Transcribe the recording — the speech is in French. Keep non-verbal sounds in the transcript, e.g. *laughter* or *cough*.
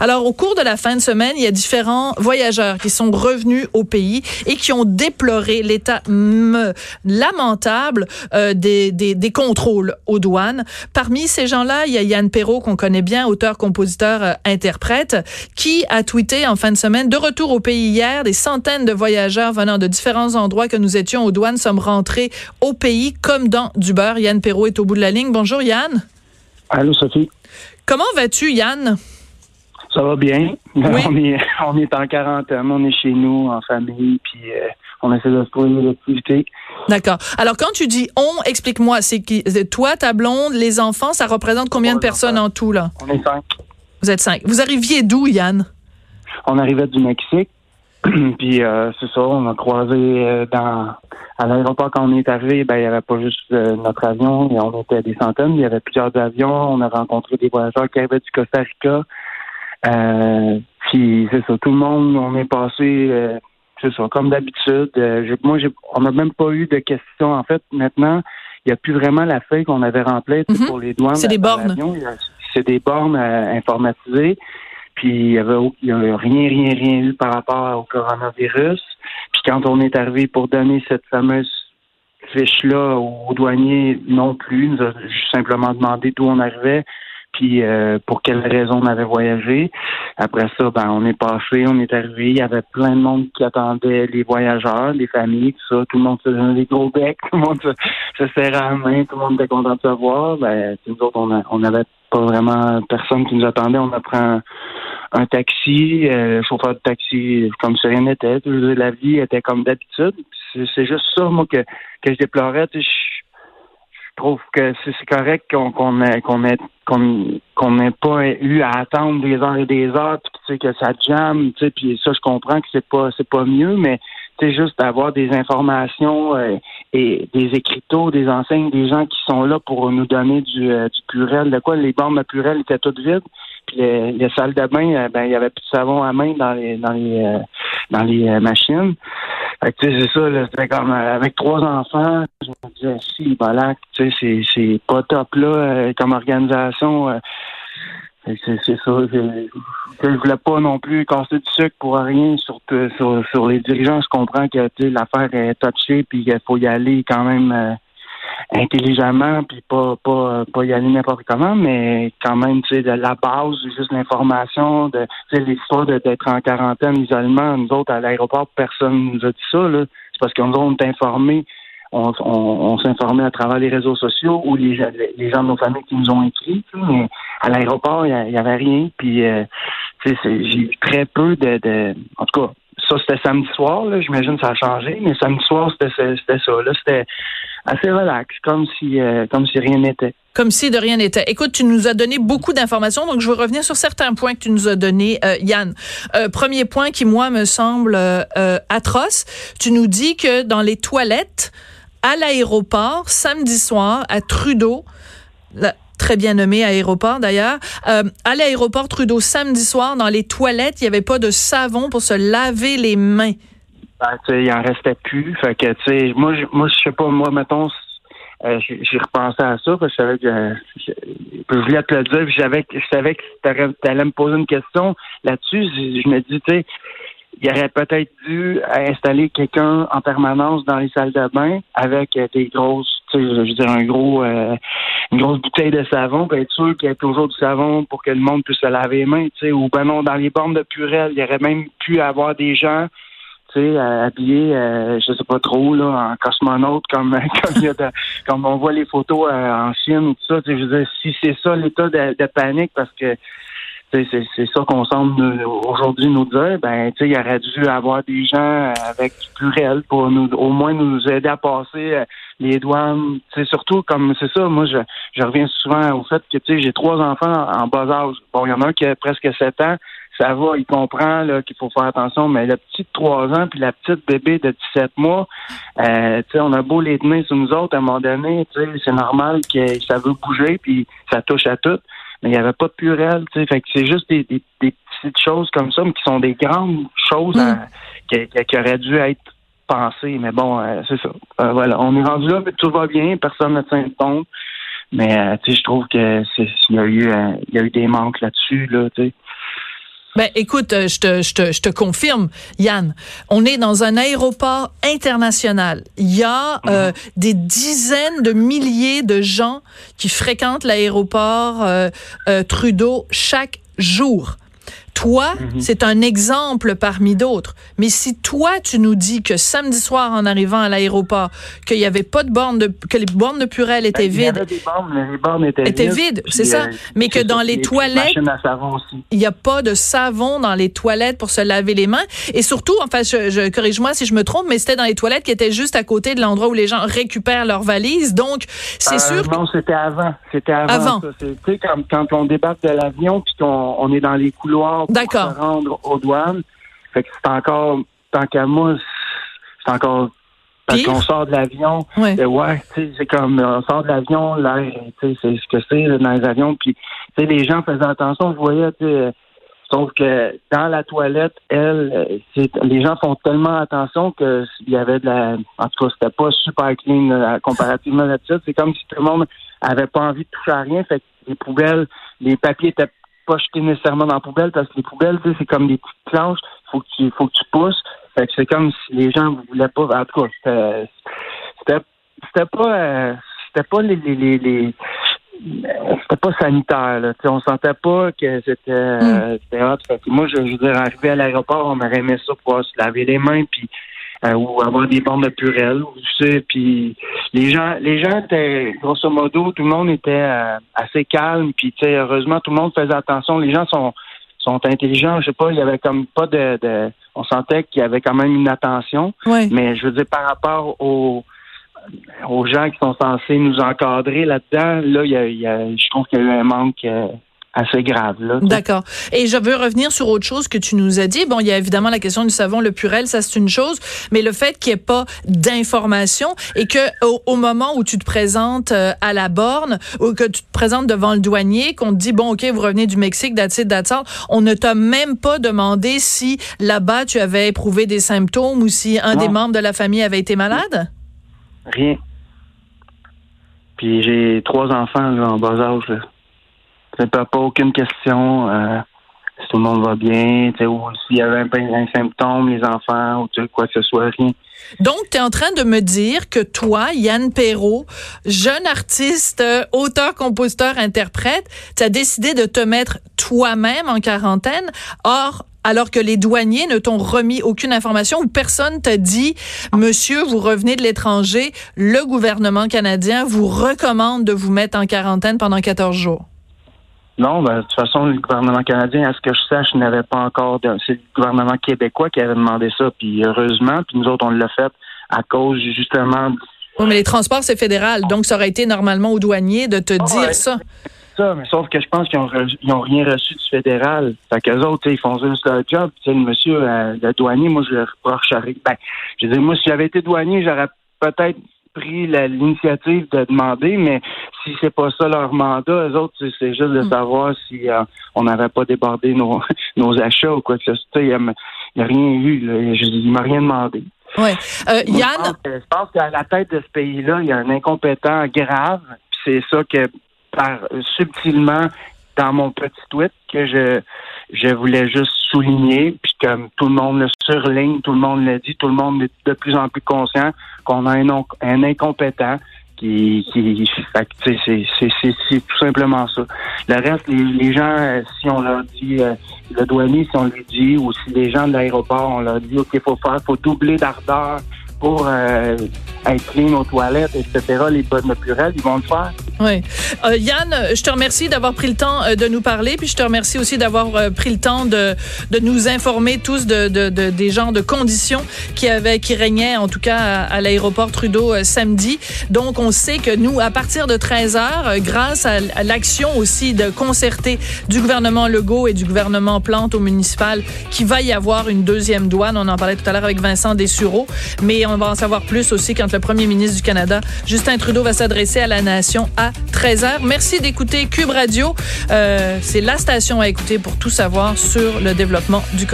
Alors, au cours de la fin de semaine, il y a différents voyageurs qui sont revenus au pays et qui ont déploré l'état lamentable euh, des, des, des, contrôles aux douanes. Parmi ces gens-là, il y a Yann Perrault, qu'on connaît bien, auteur, compositeur, euh, interprète, qui a tweeté en fin de semaine, de retour au pays hier, des centaines de voyageurs venant de différents endroits que nous étions aux douanes sommes rentrés au pays comme dans du beurre. Yann Perrault est au bout de la ligne. Bonjour Yann. Allô Sophie. Comment vas-tu Yann? Ça va bien. *laughs* On, est, on est en quarantaine, on est chez nous, en famille, puis euh, on essaie de se trouver des activités. D'accord. Alors, quand tu dis on, explique-moi, c'est qui toi, ta blonde, les enfants, ça représente combien de personnes en tout, là? On est cinq. Vous êtes cinq. Vous arriviez d'où, Yann? On arrivait du Mexique. *clears throat* puis euh, c'est ça, on a croisé euh, dans à l'aéroport quand on est arrivé, ben il y avait pas juste notre avion, on était des centaines, il y avait plusieurs avions, on a rencontré des voyageurs qui arrivaient du Costa Rica, euh, puis c'est ça, tout le monde, on est passé, euh, c'est ça, comme d'habitude. Euh, moi, j'ai, on n'a même pas eu de questions. En fait, maintenant, il n'y a plus vraiment la feuille qu'on avait remplie mhm. pour les douanes. C'est des bornes. C'est des bornes informatisées. Puis il y avait, y rien, rien, rien eu par rapport au coronavirus. Puis quand on est arrivé pour donner cette fameuse fiche-là aux douaniers, non plus, il nous a simplement demandé d'où on arrivait puis euh, pour quelles raisons on avait voyagé. Après ça, ben on est passé, on est arrivé, il y avait plein de monde qui attendait les voyageurs, les familles, tout ça, tout le monde se donnait des gros becs, *laughs* tout le monde se, serrait à la main, tout le monde était content de se voir. Ben, nous autres, on n'avait pas vraiment personne qui nous attendait. On a pris un, taxi, euh, chauffeur de taxi, comme si rien n'était. La vie était comme d'habitude. C'est juste ça, moi, que, je déplorais. Trouve que c'est correct qu'on qu'on ait qu'on ait qu'on n'ait pas eu à attendre des heures et des heures puis tu sais que ça jamme tu sais puis ça je comprends que c'est pas c'est pas mieux mais c'est juste d'avoir des informations euh, et des écriteaux, des enseignes, des gens qui sont là pour nous donner du, euh, du purel. De quoi? Les bornes à étaient toutes vides. Puis les, salles de bain, euh, ben il y avait plus de savon à main dans les dans les dans les machines. Fait que, tu sais, c'est ça, c'était comme avec trois enfants, je me disais, si, voilà, tu sais, c'est, c'est pas top là, comme organisation. C'est ça. Je, je voulais pas non plus casser du sucre pour rien sur, sur, sur les dirigeants. Je comprends que l'affaire est touchée puis qu'il faut y aller quand même euh, intelligemment puis pas pas pas y aller n'importe comment, mais quand même, tu sais, de la base, juste l'information, de l'histoire d'être en quarantaine, isolement, nous autres à l'aéroport, personne nous a dit ça. Là. C'est parce qu'on nous est informés on, on, s'informait à travers les réseaux sociaux ou les, les gens de nos familles qui nous ont écrit. Mais à l'aéroport, il n'y avait rien. Puis, euh, j'ai eu très peu de, de, En tout cas, ça, c'était samedi soir. J'imagine que ça a changé. Mais samedi soir, c'était ça. Là, c'était assez relax, comme si, euh, comme si rien n'était. Comme si de rien n'était. Écoute, tu nous as donné beaucoup d'informations, donc je veux revenir sur certains points que tu nous as donnés, euh, Yann. premier point qui, moi, me semble atroce. Tu nous dis que dans les toilettes, à l'aéroport samedi soir à Trudeau. très bien nommé aéroport d'ailleurs. Euh, à l'aéroport Trudeau samedi soir, dans les toilettes, il n'y avait pas de savon pour se laver les mains. Ben, il en restait plus. Fait que, tu sais, moi, je, moi, je sais pas, moi, mettons, euh, j'ai repensé à ça parce que je savais que je, voulais te le dire, je savais que tu allais me poser une question là-dessus. Je, me dis, tu sais, il aurait peut-être dû installer quelqu'un en permanence dans les salles de bain avec des grosses, tu sais, je veux dire, un gros, euh, une grosse bouteille de savon, pour être sûr qu'il y ait toujours du savon pour que le monde puisse se laver les mains, tu sais, ou ben non, dans les bornes de Purel, il y aurait même pu avoir des gens tu sais, habillés, euh, je sais pas trop, là, en cosmonaute, comme *laughs* comme, y a comme on voit les photos en Chine ou tout ça. Je veux dire, si c'est ça l'état de, panique, parce que c'est ça qu'on semble aujourd'hui nous dire, ben, tu sais, il aurait dû avoir des gens avec du pluriel pour nous, au moins nous aider à passer euh, les douanes. C'est surtout comme, c'est ça, moi, je, je reviens souvent au fait que, tu sais, j'ai trois enfants en bas âge. Bon, il y en a un qui a presque sept ans. Ça va, il comprend là, qu'il faut faire attention, mais le petit de 3 ans puis la petite bébé de 17 mois, euh, tu sais, on a beau les tenir sur nous autres, à un moment donné, tu sais, c'est normal que ça veut bouger puis ça touche à tout mais il n'y avait pas de purel, tu sais. Fait que c'est juste des, des, petites choses comme ça, mais qui sont des grandes choses mm. qui, auraient dû être pensées. Mais bon, euh, c'est ça. Euh, voilà, on est rendu là, mais tout va bien, personne ne tient compte. Mais tu sais, je trouve que c'est il y a eu il y a eu des manques là-dessus, là, tu sais. Ben, écoute, euh, je te, je, te, je te confirme, Yann, on est dans un aéroport international. Il y a euh, mhm. des dizaines de milliers de gens qui fréquentent l'aéroport euh, Trudeau chaque jour. Toi, mhm. c'est un exemple parmi d'autres. Mais si toi, tu nous dis que samedi soir, en arrivant à l'aéroport, qu'il n'y avait pas de bornes, de, que les bornes de Purel étaient vides. Ben, il y avait des bornes, mais les bornes étaient, vides. c'est ça. Euh, mais que dans les toilettes, il n'y a pas de savon dans les toilettes pour se laver les mains. Et surtout, enfin, je, je corrige-moi si je me trompe, mais c'était dans les toilettes qui étaient juste à côté de l'endroit où les gens récupèrent leurs valises. Donc, c'est euh, sûr. Non, c'était avant. C'était avant. Tu sais, quand, quand on débarque de l'avion puis qu'on on est dans les couloirs D'accord. se rendre aux douanes. Fait que c'est encore, tant qu'à moi, c'est encore parce qu'on sort de l'avion, ouais, ouais c'est comme on sort de l'avion, l'air, c'est ce que c'est dans les avions. Puis, les gens faisaient attention, je voyais, sauf que dans la toilette, elle, les gens font tellement attention que il y avait de la, en tout cas, c'était pas super clean comparativement à ça. C'est comme si tout le monde avait pas envie de toucher à rien. Fait que les poubelles, les papiers étaient pas jeter nécessairement dans la poubelle parce que les poubelles, c'est comme des petites planches. Faut que tu, faut que tu pousses. Fait que c'est comme si les gens ne voulaient pas. En tout cas, c'était, c'était, pas, euh, c'était pas les, les, les, c'était pas sanitaire. Là. on sentait pas que c'était, euh, mm. hot. Moi, je, je veux dire, arrivé à l'aéroport, on m'aurait aimé ça pour se laver les mains puis euh, ou avoir des bornes de purelle, tu sais, puis les gens, les gens étaient, grosso modo, tout le monde était euh, assez calme, puis tu sais, heureusement, tout le monde faisait attention. Les gens sont sont intelligents, je sais pas, il y avait comme pas de, de on sentait qu'il y avait quand même une attention, mais je veux dire par rapport aux aux gens qui sont censés nous encadrer là-dedans, là, il y a, il y a je trouve qu'il y a eu un manque euh, assez grave. D'accord. Et je veux revenir sur autre chose que tu nous as dit. Bon, il y a évidemment la question du savon, le purel, ça c'est une chose, mais le fait qu'il n'y ait pas d'information et que au, moment où tu te présentes euh, à la borne ou que tu te présentes devant le douanier, qu'on te dit bon ok vous revenez du Mexique, that's it, on ne t'a même pas demandé si là-bas tu avais éprouvé des symptômes ou si un des membres de la famille avait été malade? Rien. Puis j'ai trois enfants là, en bas âge. Là pas, pas aucune question. Euh, si tout le monde va bien, ou s'il y avait un, symptôme, les enfants, ou quoi que ce soit, rien. Donc, tu es en train de me dire que toi, Yann Perrault, jeune artiste, auteur, compositeur, interprète, tu as décidé de te mettre toi-même en quarantaine. Or, alors que les douaniers ne t'ont remis aucune information ou personne t'a dit, monsieur, vous revenez de l'étranger, le gouvernement canadien vous recommande de vous mettre en quarantaine pendant 14 jours. Non, ben, de toute façon, le gouvernement canadien, à ce que je sache, n'avait pas encore de. C'est le gouvernement québécois qui avait demandé ça, puis heureusement, puis nous autres, on l'a fait à cause justement. Oui, mais les transports, c'est fédéral, donc ça aurait été normalement aux douaniers de te ah, dire ça. Ça, mais sauf que je pense qu'ils n'ont rien reçu du fédéral. Fait qu'eux autres, ils font juste leur job. Tu sais, le monsieur, euh, le douanier, moi, je le reproche. Ben, je veux dire, moi, si j'avais été douanier, j'aurais peut-être pris l'initiative de demander, mais si c'est pas ça leur mandat, eux autres, c'est juste de hmm. savoir si euh, on n'avait pas débordé nos, *laughs* nos achats ou quoi que ce soit. Il n'y a, rien eu. Là. Il m'a rien demandé. Ouais. Euh, Yann? Je pense, qu'à la tête de ce pays-là, il y a un incompétent grave. C'est ça que, par subtilement, dans mon petit tweet, que je je voulais juste souligner, puis comme tout le monde le surligne, tout le monde le dit, tout le monde est de plus en plus conscient qu'on a un, un incompétent qui, qui c'est tout simplement ça. Le reste, les, gens, euh, si on leur dit euh, le douanier, si on lui dit, ou si les gens de l'aéroport, on leur dit OK, faut faire, faut doubler d'ardeur pour euh, être clean aux toilettes, etc., les bonnes naturelles, ils vont le faire. Oui. Euh, Yann, je te remercie d'avoir pris le temps euh, de nous parler, puis je te remercie aussi d'avoir euh, pris le temps de, de nous informer tous de, de, de, des genres de conditions qui avaient, qui régnaient, en tout cas à, l'aéroport Trudeau samedi. Donc, on sait que nous, à partir de 13 heures, grâce à, l'action aussi de concerter du gouvernement Legault et du gouvernement Plante au municipal, qu'il va y avoir une deuxième douane. On en parlait tout à l'heure avec Vincent Dessureau, mais on va en savoir plus aussi quand le premier ministre du Canada, Justin Trudeau, va s'adresser à la nation à 13h. Merci d'écouter Cube Radio. Euh, c'est la station à écouter pour tout savoir sur le développement du coronavirus.